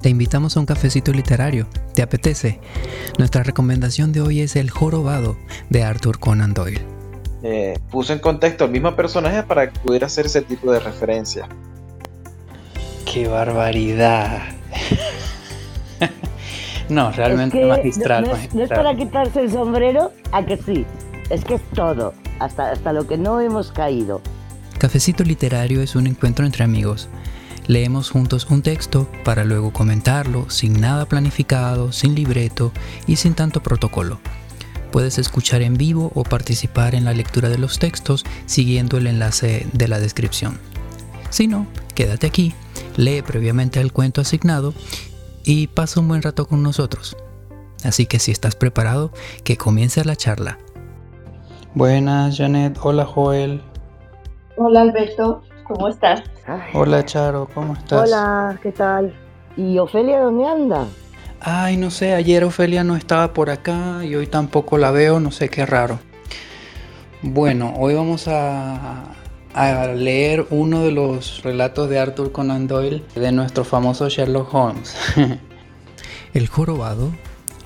Te invitamos a un cafecito literario. ¿Te apetece? Nuestra recomendación de hoy es El Jorobado de Arthur Conan Doyle. Eh, puso en contexto al mismo personaje para que pudiera hacer ese tipo de referencia. ¡Qué barbaridad! no, realmente magistral, no, magistral. No es para quitarse el sombrero, a que sí. Es que es todo, hasta, hasta lo que no hemos caído. Cafecito Literario es un encuentro entre amigos. Leemos juntos un texto para luego comentarlo sin nada planificado, sin libreto y sin tanto protocolo. Puedes escuchar en vivo o participar en la lectura de los textos siguiendo el enlace de la descripción. Si no, quédate aquí, lee previamente el cuento asignado y pasa un buen rato con nosotros. Así que si estás preparado, que comience la charla. Buenas, Janet. Hola, Joel. Hola, Alberto. ¿Cómo estás? Hola, Charo. ¿Cómo estás? Hola, ¿qué tal? ¿Y Ofelia dónde anda? Ay, no sé, ayer Ofelia no estaba por acá y hoy tampoco la veo, no sé qué raro. Bueno, hoy vamos a, a leer uno de los relatos de Arthur Conan Doyle de nuestro famoso Sherlock Holmes. El jorobado,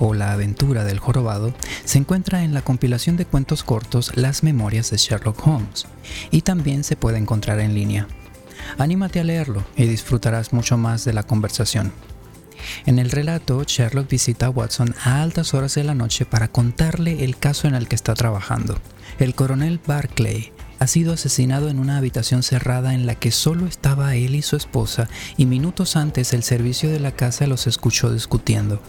o la aventura del jorobado, se encuentra en la compilación de cuentos cortos Las Memorias de Sherlock Holmes y también se puede encontrar en línea. Anímate a leerlo y disfrutarás mucho más de la conversación. En el relato, Sherlock visita a Watson a altas horas de la noche para contarle el caso en el que está trabajando. El coronel Barclay ha sido asesinado en una habitación cerrada en la que solo estaba él y su esposa y minutos antes el servicio de la casa los escuchó discutiendo.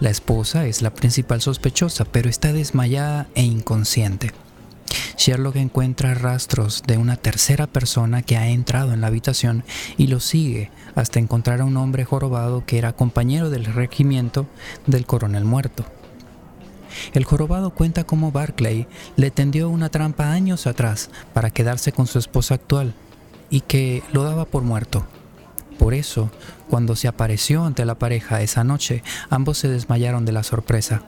La esposa es la principal sospechosa, pero está desmayada e inconsciente. Sherlock encuentra rastros de una tercera persona que ha entrado en la habitación y lo sigue hasta encontrar a un hombre jorobado que era compañero del regimiento del coronel muerto. El jorobado cuenta cómo Barclay le tendió una trampa años atrás para quedarse con su esposa actual y que lo daba por muerto. Por eso, cuando se apareció ante la pareja esa noche, ambos se desmayaron de la sorpresa.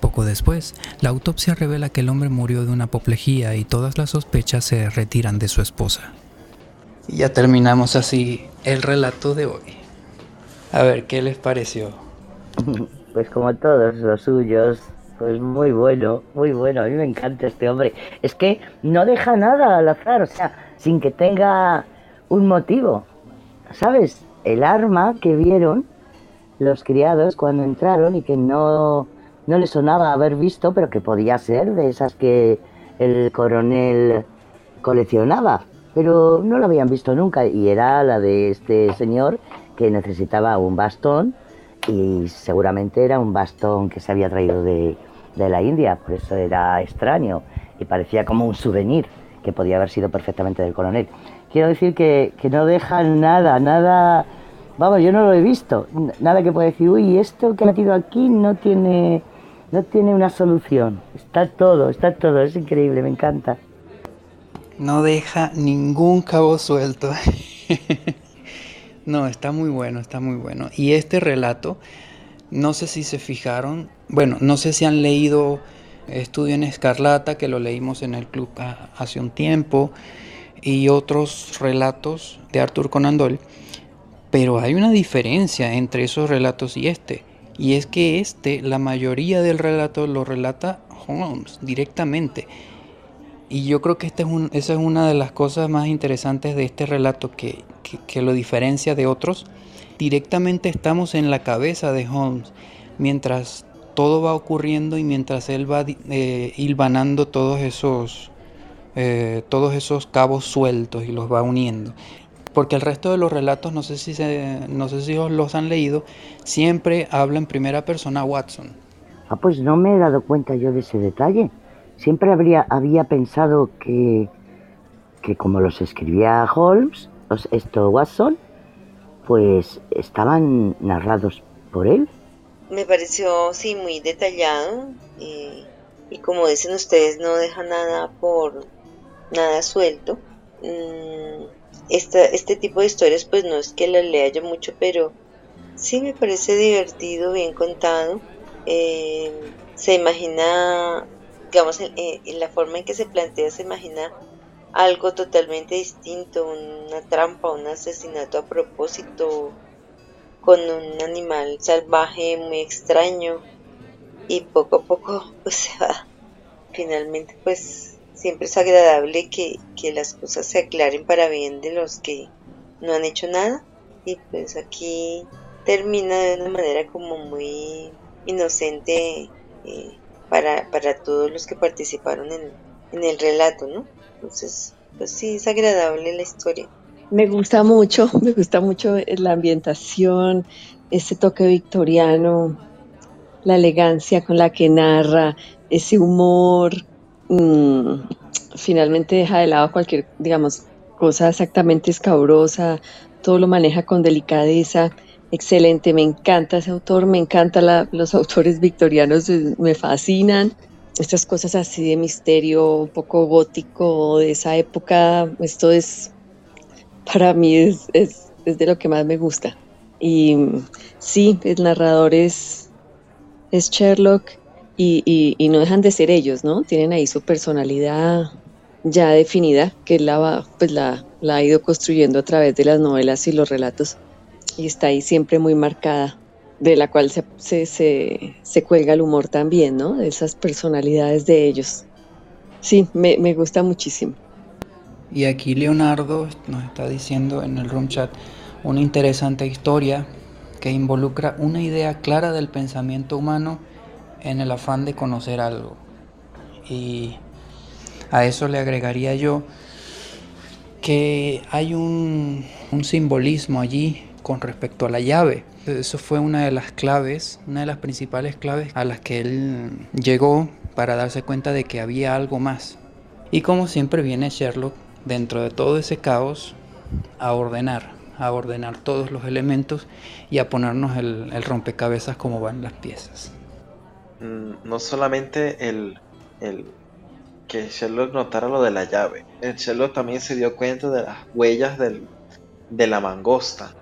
Poco después, la autopsia revela que el hombre murió de una apoplejía y todas las sospechas se retiran de su esposa. Y ya terminamos así el relato de hoy. A ver, ¿qué les pareció? Pues como todos los suyos, pues muy bueno, muy bueno. A mí me encanta este hombre. Es que no deja nada al azar, o sea, sin que tenga un motivo. ¿Sabes? El arma que vieron los criados cuando entraron y que no, no le sonaba haber visto, pero que podía ser de esas que el coronel coleccionaba, pero no lo habían visto nunca y era la de este señor que necesitaba un bastón y seguramente era un bastón que se había traído de, de la India, por eso era extraño y parecía como un souvenir que podía haber sido perfectamente del coronel. Quiero decir que, que no dejan nada, nada, vamos, yo no lo he visto, nada que pueda decir, uy, esto que ha metido aquí no tiene, no tiene una solución. Está todo, está todo, es increíble, me encanta. No deja ningún cabo suelto. no, está muy bueno, está muy bueno. Y este relato, no sé si se fijaron, bueno, no sé si han leído Estudio en Escarlata, que lo leímos en el club hace un tiempo, y otros relatos de Arthur Conan Doyle, pero hay una diferencia entre esos relatos y este, y es que este, la mayoría del relato lo relata Holmes directamente. Y yo creo que este es esa es una de las cosas más interesantes de este relato que lo diferencia de otros. Directamente estamos en la cabeza de Holmes mientras todo va ocurriendo y mientras él va eh, hilvanando todos esos, eh, todos esos cabos sueltos y los va uniendo. Porque el resto de los relatos, no sé si, se, no sé si los han leído, siempre habla en primera persona Watson. Ah, pues no me he dado cuenta yo de ese detalle. Siempre habría, había pensado que, que como los escribía Holmes, los, esto Watson, pues estaban narrados por él. Me pareció, sí, muy detallado y, y como dicen ustedes, no deja nada por nada suelto. Mm, esta, este tipo de historias, pues no es que las lea yo mucho, pero sí me parece divertido, bien contado. Eh, se imagina, digamos, en, en, la forma en que se plantea, se imagina algo totalmente distinto, una trampa, un asesinato a propósito, con un animal salvaje muy extraño y poco a poco pues se va. Finalmente pues siempre es agradable que, que las cosas se aclaren para bien de los que no han hecho nada y pues aquí termina de una manera como muy inocente eh, para, para todos los que participaron en, en el relato, ¿no? Entonces, pues sí, es agradable la historia. Me gusta mucho, me gusta mucho la ambientación, ese toque victoriano, la elegancia con la que narra, ese humor, mmm, finalmente deja de lado cualquier, digamos, cosa exactamente escabrosa, todo lo maneja con delicadeza. Excelente, me encanta ese autor, me encantan los autores victorianos, me fascinan. Estas cosas así de misterio, un poco gótico de esa época, esto es, para mí es, es, de lo que más me gusta. Y sí, el narrador es, es Sherlock y, y, y, no dejan de ser ellos, ¿no? Tienen ahí su personalidad ya definida, que la, pues la, la ha ido construyendo a través de las novelas y los relatos y está ahí siempre muy marcada, de la cual se, se, se, se cuelga el humor también, ¿no? De esas personalidades de ellos. Sí, me, me gusta muchísimo. Y aquí Leonardo nos está diciendo en el room chat una interesante historia que involucra una idea clara del pensamiento humano en el afán de conocer algo. Y a eso le agregaría yo que hay un, simbolismo allí con respecto a la llave. Eso fue una de las claves, una de las principales claves a las que él llegó para darse cuenta de que había algo más. Y como siempre viene Sherlock dentro de todo ese caos a ordenar, a ordenar todos los elementos y a ponernos el, el rompecabezas como van las piezas. No solamente el, el que Sherlock notara lo de la llave. El Sherlock también se dio cuenta de las huellas del, de la mangosta,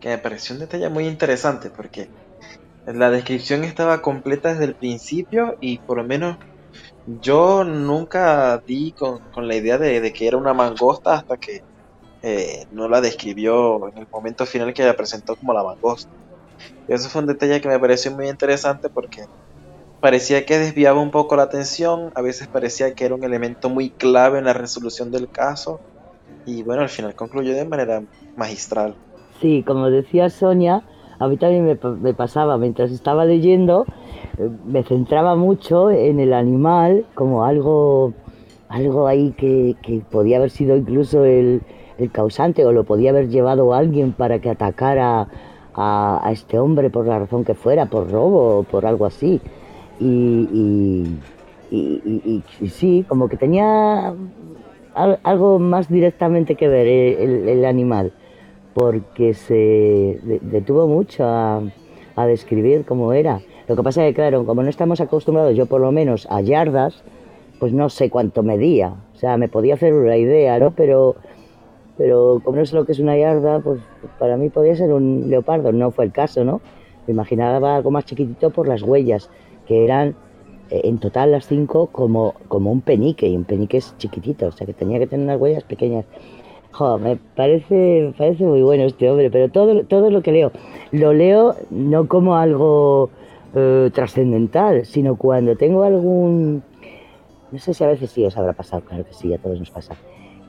que me pareció un detalle muy interesante porque la descripción estaba completa desde el principio y por lo menos yo nunca di con, con la idea de, de, que era una mangosta hasta que eh, no la describió en el momento final que la presentó como la mangosta. Y eso fue un detalle que me pareció muy interesante porque parecía que desviaba un poco la atención, a veces parecía que era un elemento muy clave en la resolución del caso y bueno, al final concluyó de manera magistral. Sí, como decía Sonia, a mí también me, me pasaba, mientras estaba leyendo, me centraba mucho en el animal como algo, algo ahí que, que podía haber sido incluso el, el, causante o lo podía haber llevado alguien para que atacara a, a este hombre por la razón que fuera, por robo o por algo así y, y, y, y, sí, como que tenía algo más directamente que ver el, el animal, porque se detuvo mucho a, a, describir cómo era. Lo que pasa es que, claro, como no estamos acostumbrados, yo por lo menos, a yardas, pues no sé cuánto medía. O sea, me podía hacer una idea, ¿no? Pero, pero como no sé lo que es una yarda, pues para mí podía ser un leopardo. No fue el caso, ¿no? Me imaginaba algo más chiquitito por las huellas que eran eh, en total las cinco como, como un penique, y un penique es chiquitito, o sea que tenía que tener unas huellas pequeñas. Jo, me parece, me parece muy bueno este hombre, pero todo, todo lo que leo, lo leo no como algo eh, trascendental, sino cuando tengo algún, no sé si a veces sí os habrá pasado, claro que sí, a todos nos pasa,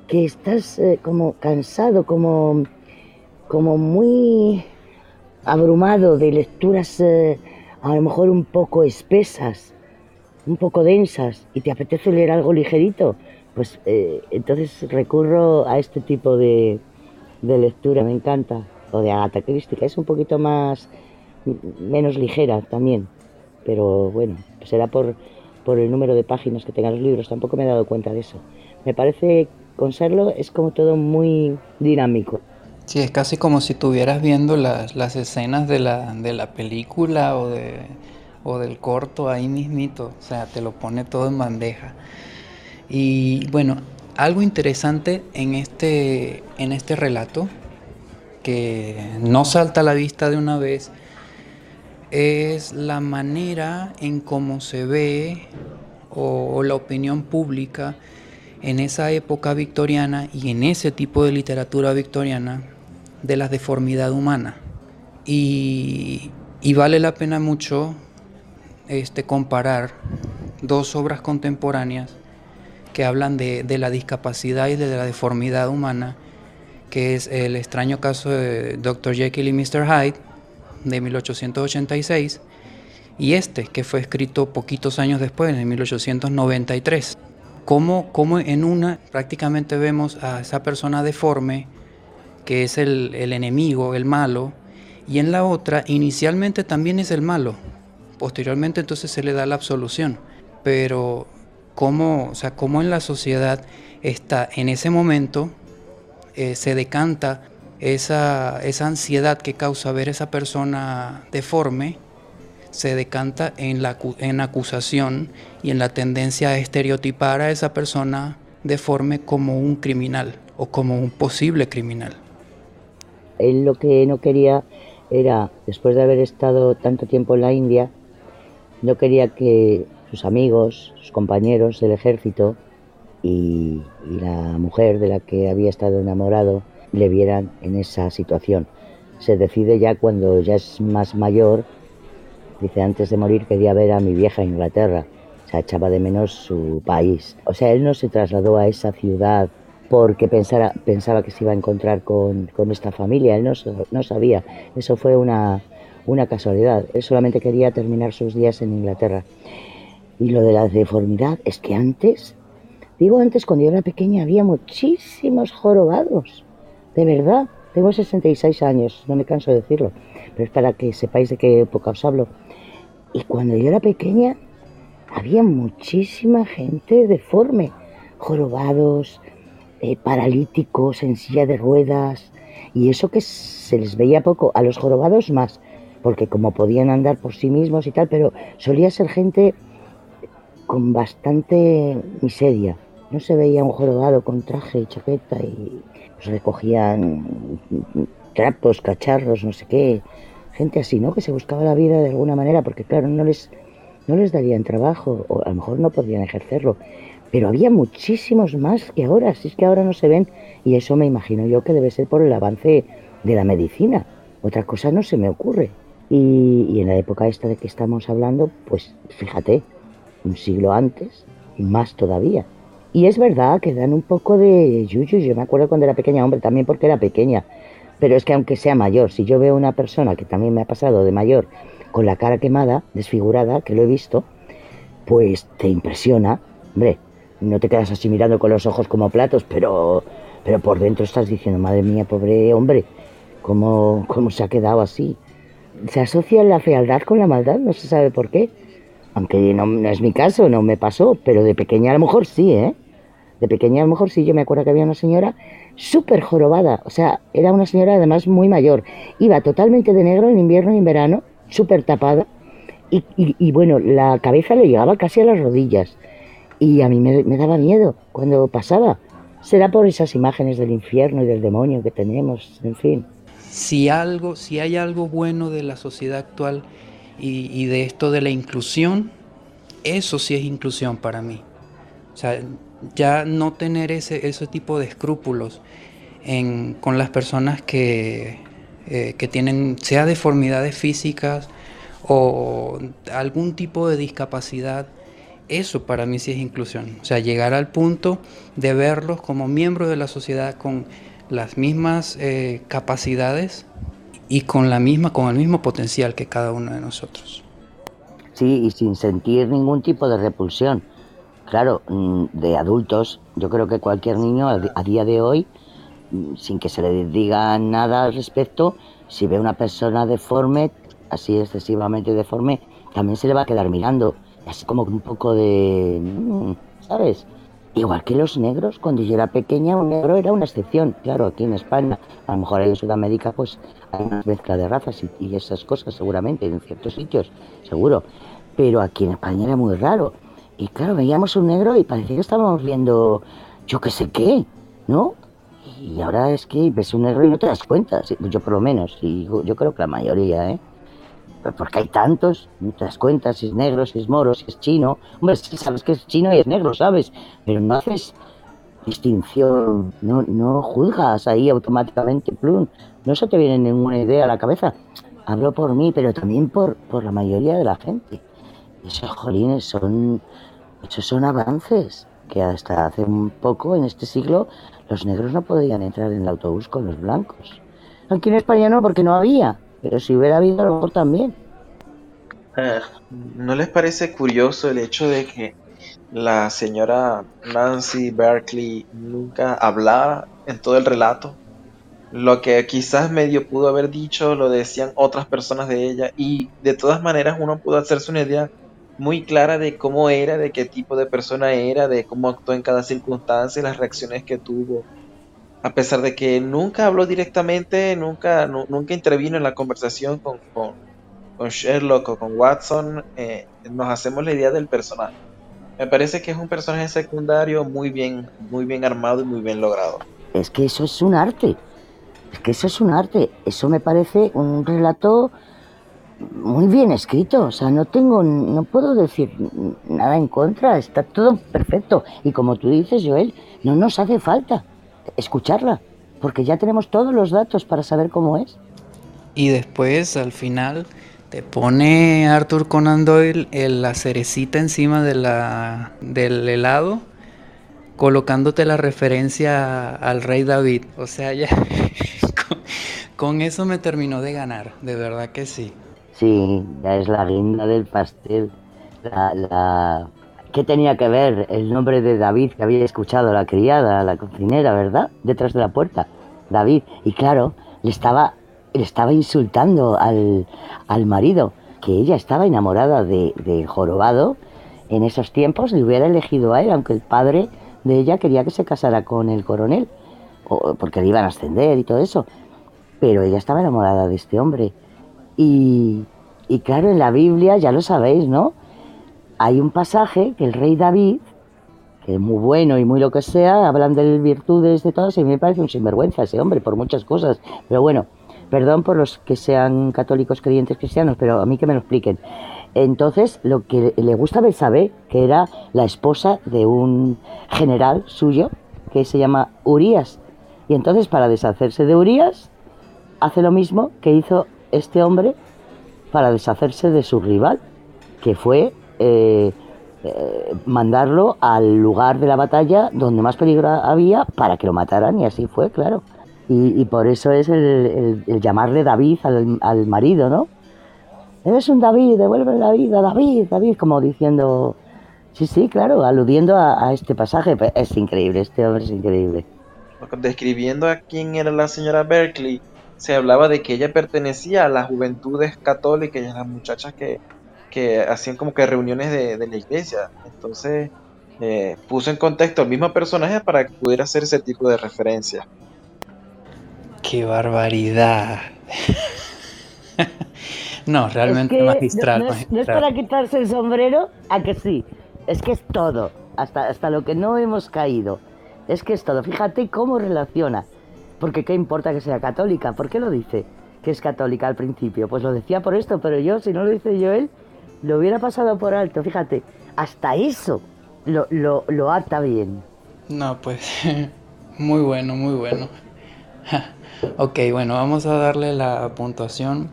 que estás eh, como cansado, como, como muy abrumado de lecturas eh, a lo mejor un poco espesas, un poco densas, y te apetece leer algo ligerito, pues eh, entonces recurro a este tipo de, de, lectura, me encanta, o de Agatha Christie, es un poquito más, menos ligera también, pero bueno, será por, por el número de páginas que tengan los libros, tampoco me he dado cuenta de eso. Me parece, con serlo, es como todo muy dinámico. Sí, es casi como si estuvieras viendo las, las escenas de la, de la película o, de, o del corto ahí mismito, o sea, te lo pone todo en bandeja. Y bueno, algo interesante en este, en este relato, que no salta a la vista de una vez, es la manera en cómo se ve o, o la opinión pública en esa época victoriana y en ese tipo de literatura victoriana de la deformidad humana. Y, y vale la pena mucho este, comparar dos obras contemporáneas que hablan de, de, la discapacidad y de la deformidad humana, que es el extraño caso de Dr. Jekyll y Mr. Hyde de 1886 y este que fue escrito poquitos años después, en 1893. Como, como en una prácticamente vemos a esa persona deforme, que es el, el enemigo, el malo, y en la otra inicialmente también es el malo, posteriormente entonces se le da la absolución, pero cómo, o sea, cómo en la sociedad está en ese momento eh, se decanta esa, esa ansiedad que causa ver esa persona deforme, se decanta en la en acusación y en la tendencia a estereotipar a esa persona deforme como un criminal o como un posible criminal. Él lo que no quería era, después de haber estado tanto tiempo en la India, no quería que sus amigos, sus compañeros del ejército y, y, la mujer de la que había estado enamorado le vieran en esa situación. Se decide ya cuando ya es más mayor, dice antes de morir quería ver a mi vieja Inglaterra, o sea, echaba de menos su país. O sea, él no se trasladó a esa ciudad porque pensara, pensaba que se iba a encontrar con, con esta familia, él no, no sabía, eso fue una, una casualidad. Él solamente quería terminar sus días en Inglaterra. Y lo de la deformidad es que antes, digo antes, cuando yo era pequeña había muchísimos jorobados. De verdad, tengo 66 años, no me canso de decirlo, pero es para que sepáis de qué época os hablo. Y cuando yo era pequeña había muchísima gente deforme, jorobados, eh, paralíticos, en silla de ruedas, y eso que se les veía poco, a los jorobados más, porque como podían andar por sí mismos y tal, pero solía ser gente con bastante miseria. No se veía un jorobado con traje y chaqueta y pues, recogían trapos, cacharros, no sé qué. Gente así, ¿no? Que se buscaba la vida de alguna manera, porque claro, no les, no les darían trabajo, o a lo mejor no podían ejercerlo. Pero había muchísimos más que ahora, si es que ahora no se ven, y eso me imagino yo que debe ser por el avance de la medicina. Otra cosa no se me ocurre. Y, en la época esta de que estamos hablando, pues fíjate, un siglo antes, más todavía. Y es verdad que dan un poco de yuyu. Yo me acuerdo cuando era pequeña, hombre, también porque era pequeña. Pero es que aunque sea mayor, si yo veo una persona que también me ha pasado de mayor, con la cara quemada, desfigurada, que lo he visto, pues te impresiona. Hombre, no te quedas así mirando con los ojos como platos, pero, pero por dentro estás diciendo, madre mía, pobre hombre, ¿cómo, cómo se ha quedado así? se asocia la fealdad con la maldad, no se sabe por qué. Aunque no, es mi caso, no me pasó, pero de pequeña a lo mejor sí, ¿eh? De pequeña a lo mejor sí, yo me acuerdo que había una señora súper jorobada, o sea, era una señora además muy mayor. Iba totalmente de negro en invierno y en verano, súper tapada, y, y, bueno, la cabeza le llegaba casi a las rodillas. Y a mí me, me daba miedo cuando pasaba. Será por esas imágenes del infierno y del demonio que tenemos, en fin si algo, si hay algo bueno de la sociedad actual y, y, de esto de la inclusión, eso sí es inclusión para mí. O sea, ya no tener ese, ese tipo de escrúpulos en, con las personas que, eh, que tienen, sea deformidades físicas o algún tipo de discapacidad, eso para mí sí es inclusión. O sea, llegar al punto de verlos como miembros de la sociedad con las mismas eh, capacidades y con la misma con el mismo potencial que cada uno de nosotros. Sí, y sin sentir ningún tipo de repulsión. Claro, mm, de adultos, yo creo que cualquier niño a día de hoy, mm, sin que se le diga nada al respecto, si ve una persona deforme, así excesivamente deforme, también se le va a quedar mirando. Así como un poco de... Mm, ¿Sabes? Igual que los negros, cuando yo era pequeña, un negro era una excepción. Claro, aquí en España, a lo mejor en Sudamérica, pues hay una mezcla de razas y, y esas cosas, seguramente, en ciertos sitios, seguro. Pero aquí en España era muy raro. Y claro, veíamos un negro y parecía que estábamos viendo yo qué sé qué, ¿no? Y ahora es que ves un negro y no te das cuenta, yo por lo menos, y yo creo que la mayoría, ¿eh? Porque hay tantos, no te das cuenta si es negro, si es moro, si es chino. Hombre, sí sabes que es chino y es negro, ¿sabes? Pero no haces distinción, no, no juzgas ahí automáticamente, plum. No se te viene ninguna idea a la cabeza. hablo por mí, pero también por, por la mayoría de la gente. Esos jolines son, esos son avances que hasta hace un poco, en este siglo, los negros no podían entrar en el autobús con los blancos. Aquí en España no, porque no había, pero si hubiera habido, a también. Eh, ¿No les parece curioso el hecho de que la señora Nancy Berkeley nunca hablara en todo el relato? Lo que quizás medio pudo haber dicho lo decían otras personas de ella y de todas maneras uno pudo hacerse una idea muy clara de cómo era, de qué tipo de persona era, de cómo actuó en cada circunstancia y las reacciones que tuvo. A pesar de que nunca habló directamente, nunca, nunca intervino en la conversación con, Sherlock o con Watson, eh, nos hacemos la idea del personaje. Me parece que es un personaje secundario muy bien, muy bien armado y muy bien logrado. Es que eso es un arte. Es que eso es un arte. Eso me parece un relato muy bien escrito. O sea, no tengo, no puedo decir nada en contra. Está todo perfecto. Y como tú dices, Joel, no nos hace falta escucharla, porque ya tenemos todos los datos para saber cómo es. Y después, al final, te pone Arthur Conan Doyle la cerecita encima de la, del helado, colocándote la referencia al rey David. O sea, ya con, eso me terminó de ganar, de verdad que sí. Sí, ya es la guinda del pastel. La, la... ¿Qué tenía que ver el nombre de David que había escuchado la criada, la cocinera, verdad? Detrás de la puerta. David. Y claro, le estaba le estaba insultando al, marido, que ella estaba enamorada de, Jorobado en esos tiempos, le hubiera elegido a él, aunque el padre de ella quería que se casara con el coronel, o, porque le iban a ascender y todo eso. Pero ella estaba enamorada de este hombre. Y, y claro, en la Biblia, ya lo sabéis, ¿no? Hay un pasaje que el rey David, que es muy bueno y muy lo que sea, hablan de virtudes de todas, y me parece un sinvergüenza ese hombre por muchas cosas. Pero bueno, Perdón por los que sean católicos creyentes cristianos, pero a mí que me lo expliquen. Entonces, lo que le gusta a Belsabé, que era la esposa de un general suyo, que se llama Urias. Y entonces, para deshacerse de Urias, hace lo mismo que hizo este hombre para deshacerse de su rival, que fue eh, eh, mandarlo al lugar de la batalla donde más peligro había para que lo mataran, y así fue, claro. Y, por eso es el, llamarle David al, marido, ¿no? Eres un David, devuelve la vida, David, David, como diciendo, sí, sí, claro, aludiendo a, este pasaje. Es increíble, este hombre es increíble. Describiendo a quién era la señora Berkeley, se hablaba de que ella pertenecía a las juventudes católicas y a las muchachas que, hacían como que reuniones de, la iglesia. Entonces eh, puso en contexto al mismo personaje para que pudiera hacer ese tipo de referencia. ¡Qué barbaridad! no, realmente magistral, no, es, para quitarse el sombrero, a que sí. Es que es todo, hasta, hasta lo que no hemos caído. Es que es todo. Fíjate cómo relaciona. Porque qué importa que sea católica. ¿Por qué lo dice que es católica al principio? Pues lo decía por esto, pero yo, si no lo dice yo él, lo hubiera pasado por alto. Fíjate, hasta eso lo, lo, lo bien. No, pues muy bueno, muy bueno. Ok, bueno, vamos a darle la puntuación.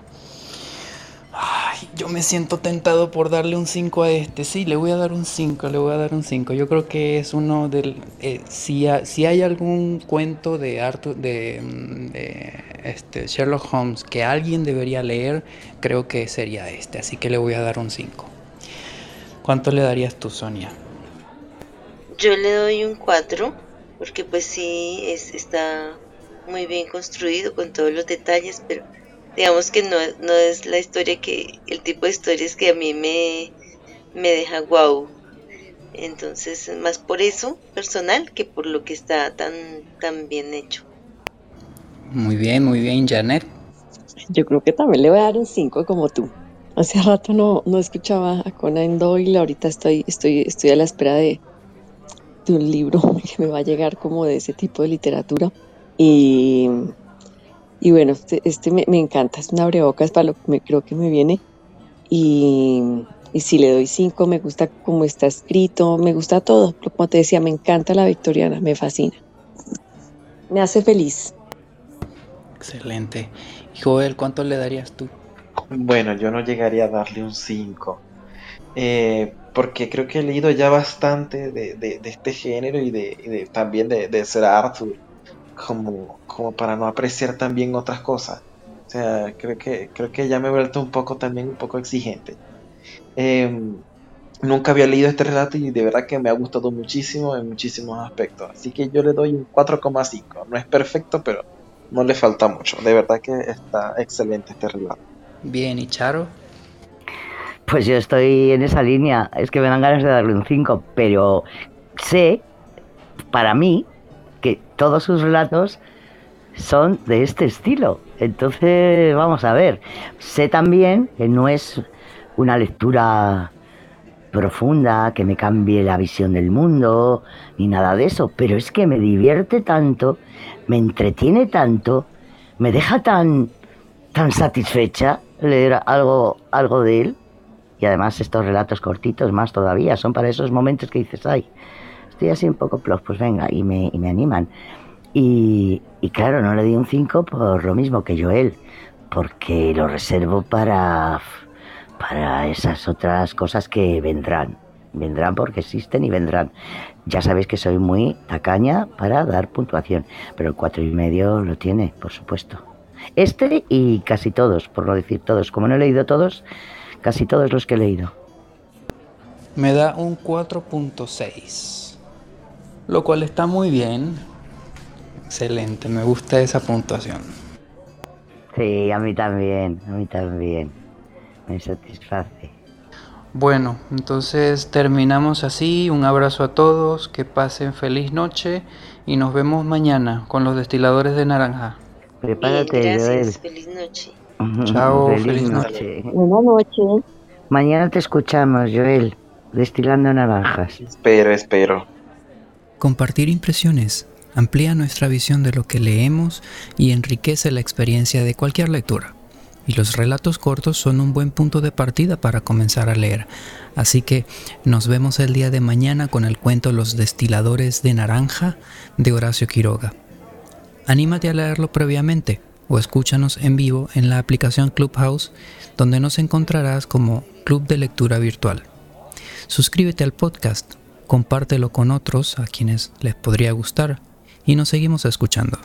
Ay, yo me siento tentado por darle un 5 a este. Sí, le voy a dar un 5, le voy a dar un 5. Yo creo que es uno del... Eh, si, si, hay algún cuento de, Arthur, de, mm, de este, Sherlock Holmes que alguien debería leer, creo que sería este. Así que le voy a dar un 5. ¿Cuánto le darías tú, Sonia? Yo le doy un 4, porque pues sí, es, está muy bien construido con todos los detalles, pero digamos que no, no es la historia que, el tipo de historias que a mí me, me deja guau. Entonces, más por eso personal que por lo que está tan, tan bien hecho. Muy bien, muy bien, Janet. Yo creo que también le voy a dar un 5 como tú. Hace rato no, no escuchaba a Conan Doyle, ahorita estoy, estoy, estoy a la espera de, un libro que me va a llegar como de ese tipo de literatura. Y, y bueno, este, este me, encanta, es una abrebocas para lo que me, creo que me viene. Y, y si le doy cinco, me gusta cómo está escrito, me gusta todo. Como te decía, me encanta la victoriana, me fascina. Me hace feliz. Excelente. Y Joel, ¿cuánto le darías tú? Bueno, yo no llegaría a darle un 5. Eh, porque creo que he leído ya bastante de, este género y de, también de, de Sir Arthur, como, como para no apreciar también otras cosas. O sea, creo que, creo que ya me he vuelto un poco también un poco exigente. Em, nunca había leído este relato y de verdad que me ha gustado muchísimo en muchísimos aspectos. Así que yo le doy un 4,5. No es perfecto, pero no le falta mucho. De verdad que está excelente este relato. Bien, ¿y Charo? Pues yo estoy en esa línea. Es que me dan ganas de darle un 5, pero sé, para mí, que todos sus relatos son de este estilo. Entonces, vamos a ver. Sé también que no es una lectura profunda, que me cambie la visión del mundo, ni nada de eso, pero es que me divierte tanto, me entretiene tanto, me deja tan, tan satisfecha leer algo, algo de él. Y además estos relatos cortitos más todavía, son para esos momentos que dices, ay, estoy así un poco plof, pues venga, y me, y me animan. Y, y claro, no le di un 5 por lo mismo que Joel, porque lo reservo para para esas otras cosas que vendrán. Vendrán porque existen y vendrán. Ya sabéis que soy muy tacaña para dar puntuación, pero el cuatro y medio lo tiene, por supuesto. Este y casi todos, por no decir todos. Como no he leído todos, casi todos los que he leído. Me da un 4.6, lo cual está muy bien. Excelente, me gusta esa puntuación. Sí, a mí también, a mí también me satisface. Bueno, entonces terminamos así. Un abrazo a todos, que pasen feliz noche y nos vemos mañana con los destiladores de naranja. Prepárate, gracias, feliz noche. Chao, feliz, noche. Buenas noches. Mañana te escuchamos, Joel, destilando naranjas. Espero, espero. Compartir impresiones amplía nuestra visión de lo que leemos y enriquece la experiencia de cualquier lectura y los relatos cortos son un buen punto de partida para comenzar a leer. Así que nos vemos el día de mañana con el cuento Los destiladores de naranja de Horacio Quiroga. Anímate a leerlo previamente o escúchanos en vivo en la aplicación Clubhouse donde nos encontrarás como Club de Lectura Virtual. Suscríbete al podcast, compártelo con otros a quienes les podría gustar y nos seguimos escuchando.